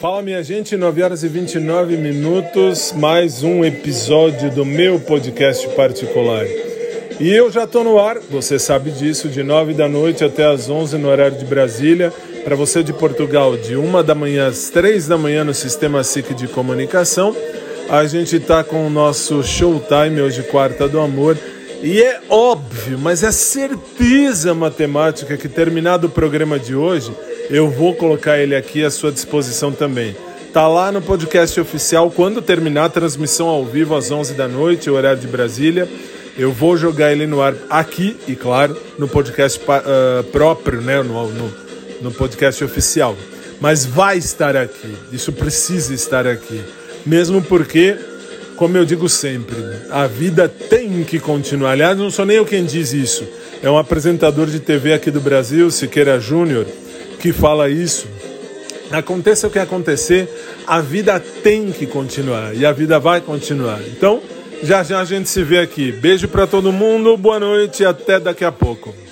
Fala minha gente, 9 horas e 29 minutos, mais um episódio do meu podcast particular. E eu já estou no ar, você sabe disso, de 9 da noite até as 11 no horário de Brasília. Para você de Portugal, de 1 da manhã às 3 da manhã no sistema SIC de comunicação. A gente está com o nosso Showtime hoje, Quarta do Amor. E é óbvio, mas é certeza matemática que terminado o programa de hoje, eu vou colocar ele aqui à sua disposição também. Tá lá no podcast oficial quando terminar a transmissão ao vivo às 11 da noite, horário de Brasília. Eu vou jogar ele no ar aqui e, claro, no podcast uh, próprio, né, no, no, no podcast oficial. Mas vai estar aqui, isso precisa estar aqui. Mesmo porque, como eu digo sempre, a vida tem que continuar. Aliás, não sou nem eu quem diz isso. É um apresentador de TV aqui do Brasil, Siqueira Júnior que fala isso. Aconteça o que acontecer, a vida tem que continuar e a vida vai continuar. Então, já já a gente se vê aqui. Beijo para todo mundo, boa noite e até daqui a pouco.